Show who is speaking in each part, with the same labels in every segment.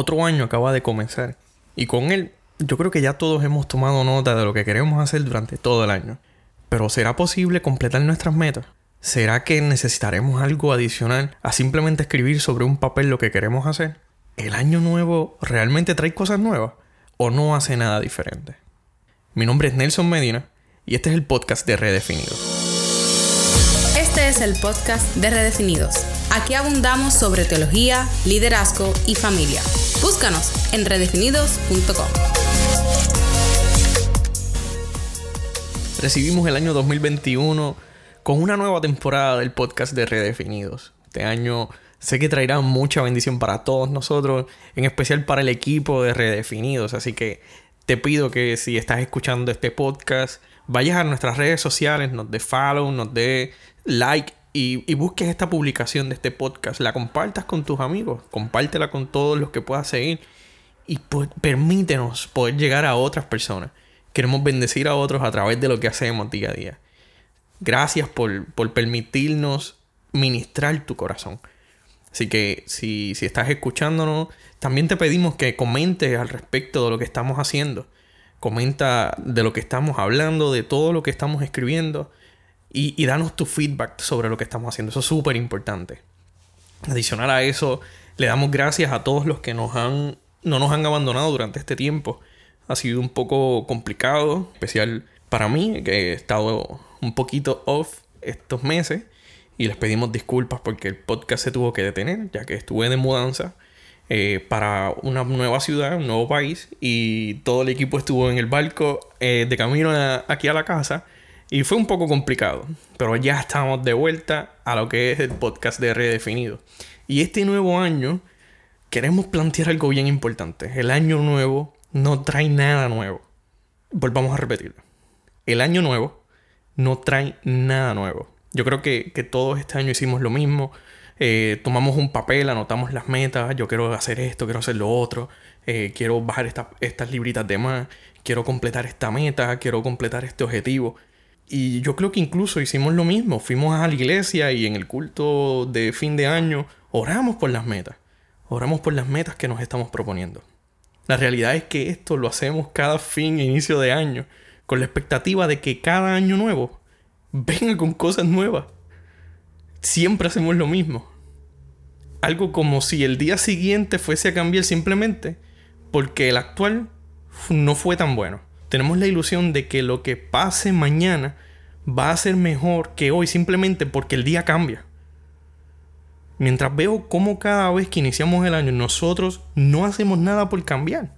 Speaker 1: Otro año acaba de comenzar y con él yo creo que ya todos hemos tomado nota de lo que queremos hacer durante todo el año. Pero ¿será posible completar nuestras metas? ¿Será que necesitaremos algo adicional a simplemente escribir sobre un papel lo que queremos hacer? ¿El año nuevo realmente trae cosas nuevas o no hace nada diferente? Mi nombre es Nelson Medina y este es el podcast de Redefinidos.
Speaker 2: Este es el podcast de Redefinidos. Aquí abundamos sobre teología, liderazgo y familia. Búscanos en redefinidos.com.
Speaker 1: Recibimos el año 2021 con una nueva temporada del podcast de Redefinidos. Este año sé que traerá mucha bendición para todos nosotros, en especial para el equipo de Redefinidos. Así que te pido que si estás escuchando este podcast, vayas a nuestras redes sociales, nos dé follow, nos dé like y, busques esta publicación de este podcast. La compartas con tus amigos, compártela con todos los que puedas seguir y permítenos poder llegar a otras personas. Queremos bendecir a otros a través de lo que hacemos día a día. Gracias por, permitirnos ministrar tu corazón. Así que si, si estás escuchándonos, también te pedimos que comentes al respecto de lo que estamos haciendo. Comenta de lo que estamos hablando, de todo lo que estamos escribiendo. Y, y danos tu feedback sobre lo que estamos haciendo. Eso es súper importante. Adicional a eso, le damos gracias a todos los que nos han, no nos han abandonado durante este tiempo ha sido un poco complicado, especial para mí, que he estado un poquito off estos meses. Y les pedimos disculpas porque el podcast se tuvo que detener, ya que estuve de mudanza eh, para una nueva ciudad, un nuevo país. Y todo el equipo estuvo en el barco eh, de camino aquí a la casa. Y fue un poco complicado. Pero ya estamos de vuelta a lo que es el podcast de Redefinido. Y este nuevo año queremos plantear algo bien importante. El año nuevo no trae nada nuevo. Volvamos a repetirlo. El año nuevo no trae nada nuevo. Yo creo que, todos este año hicimos lo mismo. Eh, tomamos un papel, anotamos las metas. Yo quiero hacer esto, quiero hacer lo otro. Eh, quiero bajar estas libritas de más. Quiero completar esta meta. Quiero completar este objetivo. Y yo creo que incluso hicimos lo mismo. Fuimos a la iglesia y en el culto de fin de año oramos por las metas. Oramos por las metas que nos estamos proponiendo. La realidad es que esto lo hacemos cada fin e inicio de año, con la expectativa de que cada año nuevo venga con cosas nuevas. Siempre hacemos lo mismo. Algo como si el día siguiente fuese a cambiar simplemente porque el actual no fue tan bueno. Tenemos la ilusión de que lo que pase mañana va a ser mejor que hoy simplemente porque el día cambia. Mientras veo cómo cada vez que iniciamos el año nosotros no hacemos nada por cambiar.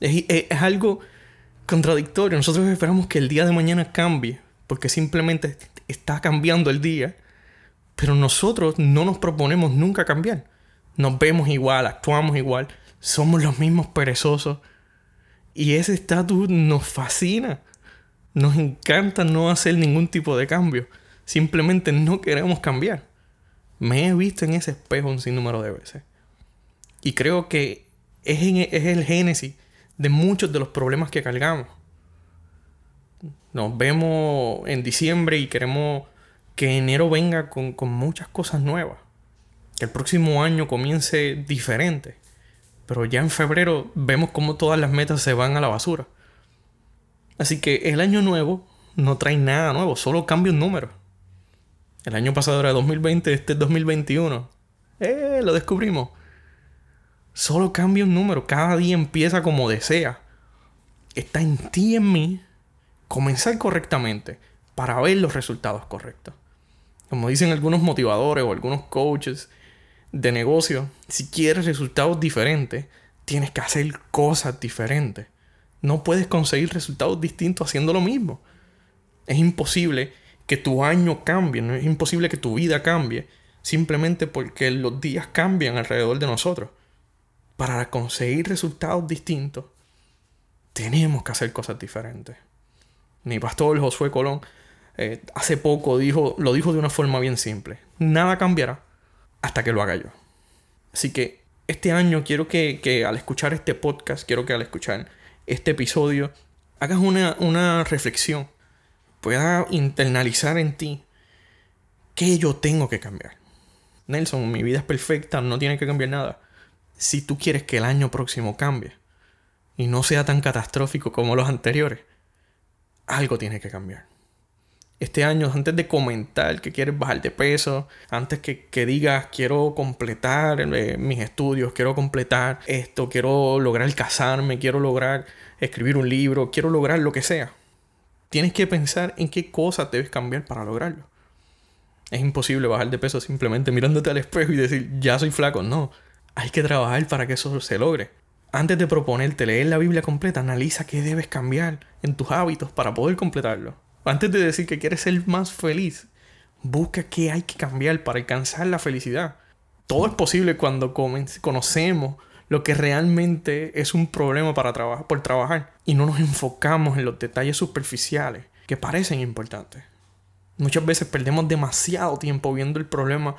Speaker 1: Es, algo contradictorio. Nosotros esperamos que el día de mañana cambie porque simplemente está cambiando el día. Pero nosotros no nos proponemos nunca cambiar. Nos vemos igual, actuamos igual, somos los mismos perezosos. Y ese estatus nos fascina. Nos encanta no hacer ningún tipo de cambio. Simplemente no queremos cambiar. Me he visto en ese espejo un sinnúmero de veces. Y creo que es, es el génesis de muchos de los problemas que cargamos. Nos vemos en diciembre y queremos que enero venga con muchas cosas nuevas. Que el próximo año comience diferente. Pero ya en febrero vemos cómo todas las metas se van a la basura. Así que el año nuevo no trae nada nuevo, solo cambia un número. El año pasado era 2020, este es 2021. ¡Eh! Lo descubrimos. Solo cambia un número. Cada día empieza como desea. Está en ti y en mí comenzar correctamente para ver los resultados correctos. Como dicen algunos motivadores o algunos coaches de negocio, si quieres resultados diferentes, tienes que hacer cosas diferentes. No puedes conseguir resultados distintos haciendo lo mismo. Es imposible que tu año cambie, no es imposible que tu vida cambie, simplemente porque los días cambian alrededor de nosotros. Para conseguir resultados distintos, tenemos que hacer cosas diferentes. Mi pastor Josué Colón eh, hace poco dijo, lo dijo de una forma bien simple. Nada cambiará hasta que lo haga yo. Así que este año quiero que, que al escuchar este podcast, quiero que al escuchar este episodio, hagas una, una reflexión pueda internalizar en ti que yo tengo que cambiar. Nelson, mi vida es perfecta, no tiene que cambiar nada. si tú quieres que el año próximo cambie y no sea tan catastrófico como los anteriores, algo tiene que cambiar. Este año, antes de comentar que quieres bajar de peso, antes que, digas quiero completar eh, mis estudios, quiero completar esto, quiero lograr casarme, quiero lograr escribir un libro, quiero lograr lo que sea, tienes que pensar en qué cosas debes cambiar para lograrlo. Es imposible bajar de peso simplemente mirándote al espejo y decir, ya soy flaco. No, hay que trabajar para que eso se logre. Antes de proponerte leer la Biblia completa, analiza qué debes cambiar en tus hábitos para poder completarlo. Antes de decir que quieres ser más feliz, busca qué hay que cambiar para alcanzar la felicidad. Todo es posible cuando conocemos lo que realmente es un problema para trabajar, por trabajar y no nos enfocamos en los detalles superficiales que parecen importantes. Muchas veces perdemos demasiado tiempo viendo el problema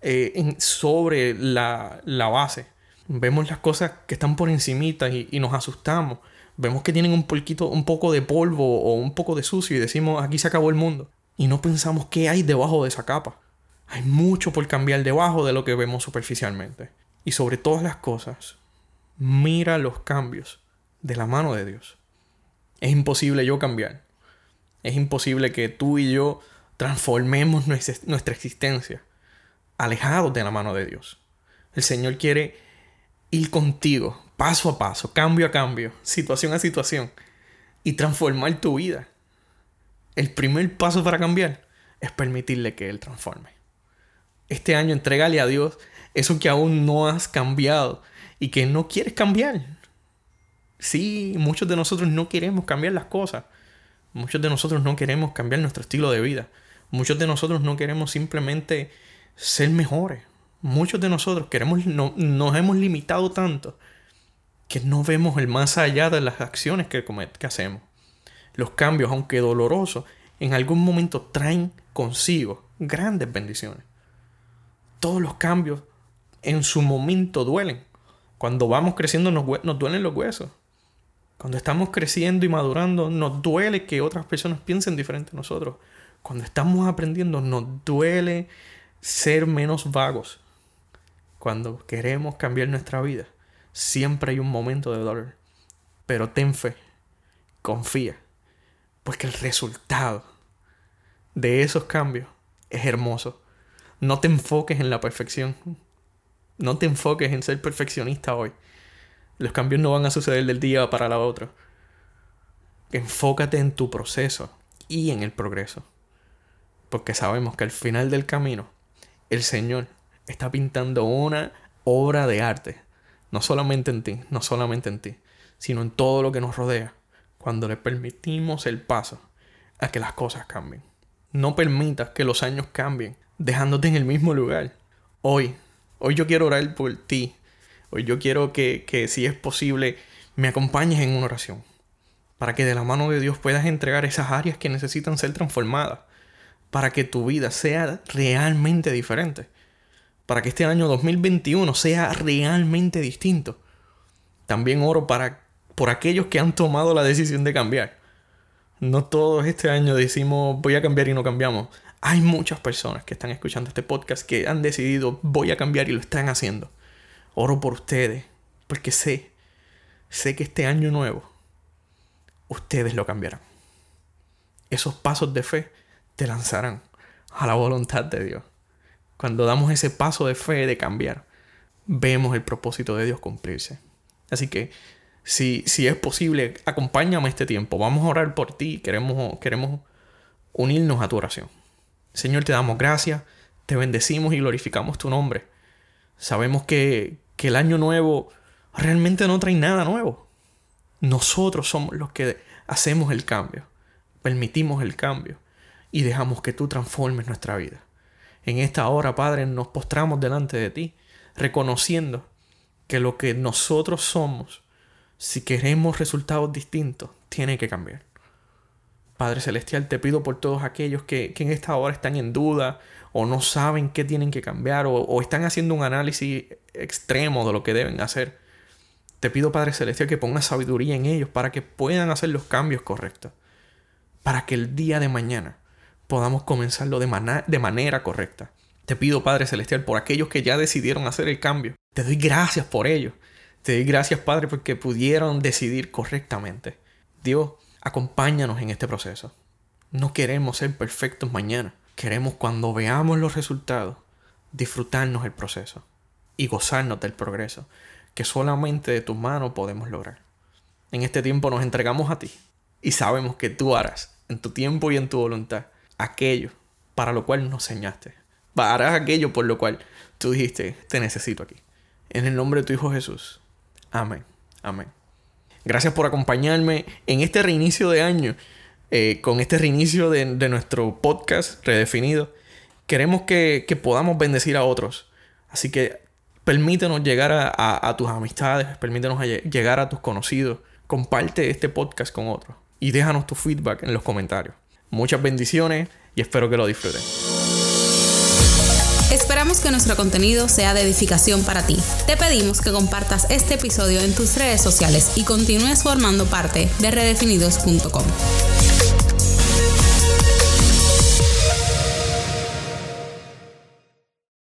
Speaker 1: eh, sobre la, base. Vemos las cosas que están por encimita y, nos asustamos. Vemos que tienen un, un poco de polvo o un poco de sucio y decimos aquí se acabó el mundo. Y no pensamos qué hay debajo de esa capa. Hay mucho por cambiar debajo de lo que vemos superficialmente. Y sobre todas las cosas, mira los cambios de la mano de Dios. Es imposible yo cambiar. Es imposible que tú y yo transformemos nuestra existencia alejados de la mano de Dios. El Señor quiere ir contigo, paso a paso, cambio a cambio, situación a situación, y transformar tu vida. El primer paso para cambiar es permitirle que Él transforme. Este año entrégale a Dios eso que aún no has cambiado y que no quieres cambiar. Sí, muchos de nosotros no queremos cambiar las cosas. Muchos de nosotros no queremos cambiar nuestro estilo de vida. Muchos de nosotros no queremos simplemente ser mejores. Muchos de nosotros queremos, no, nos hemos limitado tanto que no vemos el más allá de las acciones que, que hacemos. Los cambios, aunque dolorosos, en algún momento traen consigo grandes bendiciones. Todos los cambios en su momento duelen. Cuando vamos creciendo nos, nos duelen los huesos. Cuando estamos creciendo y madurando, nos duele que otras personas piensen diferente a nosotros. Cuando estamos aprendiendo, nos duele ser menos vagos. Cuando queremos cambiar nuestra vida, siempre hay un momento de dolor. Pero ten fe, confía, porque el resultado de esos cambios es hermoso. No te enfoques en la perfección. No te enfoques en ser perfeccionista hoy. Los cambios no van a suceder del día para la otra. Enfócate en tu proceso y en el progreso porque sabemos que al final del camino el Señor está pintando una obra de arte, no solamente en ti, no solamente en ti, sino en todo lo que nos rodea, cuando le permitimos el paso a que las cosas cambien. No permitas que los años cambien, dejándote en el mismo lugar. Hoy, hoy yo quiero orar por ti. Hoy yo quiero que, que si es posible, me acompañes en una oración. Para que de la mano de Dios puedas entregar esas áreas que necesitan ser transformadas para que tu vida sea realmente diferente. Para que este año 2021 sea realmente distinto. También oro para, por aquellos que han tomado la decisión de cambiar. No todos este año decimos voy a cambiar y no cambiamos. Hay muchas personas que están escuchando este podcast que han decidido voy a cambiar y lo están haciendo. Oro por ustedes, porque sé, sé que este año nuevo ustedes lo cambiarán. Esos pasos de fe te lanzarán a la voluntad de Dios. Cuando damos ese paso de fe de cambiar, vemos el propósito de Dios cumplirse. Así que si, si es posible, acompáñame este tiempo. Vamos a orar por ti. Queremos, queremos unirnos a tu oración. Señor, te damos gracias, te bendecimos y glorificamos tu nombre. Sabemos que, que el año nuevo realmente no trae nada nuevo. Nosotros somos los que hacemos el cambio, permitimos el cambio y dejamos que tú transformes nuestra vida. En esta hora, Padre, nos postramos delante de ti, reconociendo que lo que nosotros somos, si queremos resultados distintos, tiene que cambiar. Padre Celestial, te pido por todos aquellos que, en esta hora están en duda o no saben qué tienen que cambiar o, o están haciendo un análisis extremo de lo que deben hacer. Te pido, Padre Celestial, que pongas sabiduría en ellos para que puedan hacer los cambios correctos. Para que el día de mañana podamos comenzarlo de, de manera correcta. Te pido, Padre Celestial, por aquellos que ya decidieron hacer el cambio. Te doy gracias por ello. Te doy gracias, Padre, porque pudieron decidir correctamente. Dios, acompáñanos en este proceso. No queremos ser perfectos mañana. Queremos cuando veamos los resultados, disfrutarnos el proceso y gozarnos del progreso que solamente de tus manos podemos lograr. En este tiempo nos entregamos a ti y sabemos que tú harás en tu tiempo y en tu voluntad aquello para lo cual nos enseñaste. Harás aquello por lo cual tú dijiste, te necesito aquí. En el nombre de tu Hijo Jesús. Amén. Amén. Gracias por acompañarme en este reinicio de año, eh, con este reinicio de, nuestro podcast redefinido. Queremos que, que podamos bendecir a otros. Así que Permítenos llegar a, tus amistades, permítenos llegar a tus conocidos. Comparte este podcast con otros y déjanos tu feedback en los comentarios. Muchas bendiciones y espero que lo disfruten.
Speaker 2: Esperamos que nuestro contenido sea de edificación para ti. Te pedimos que compartas este episodio en tus redes sociales y continúes formando parte de redefinidos.com.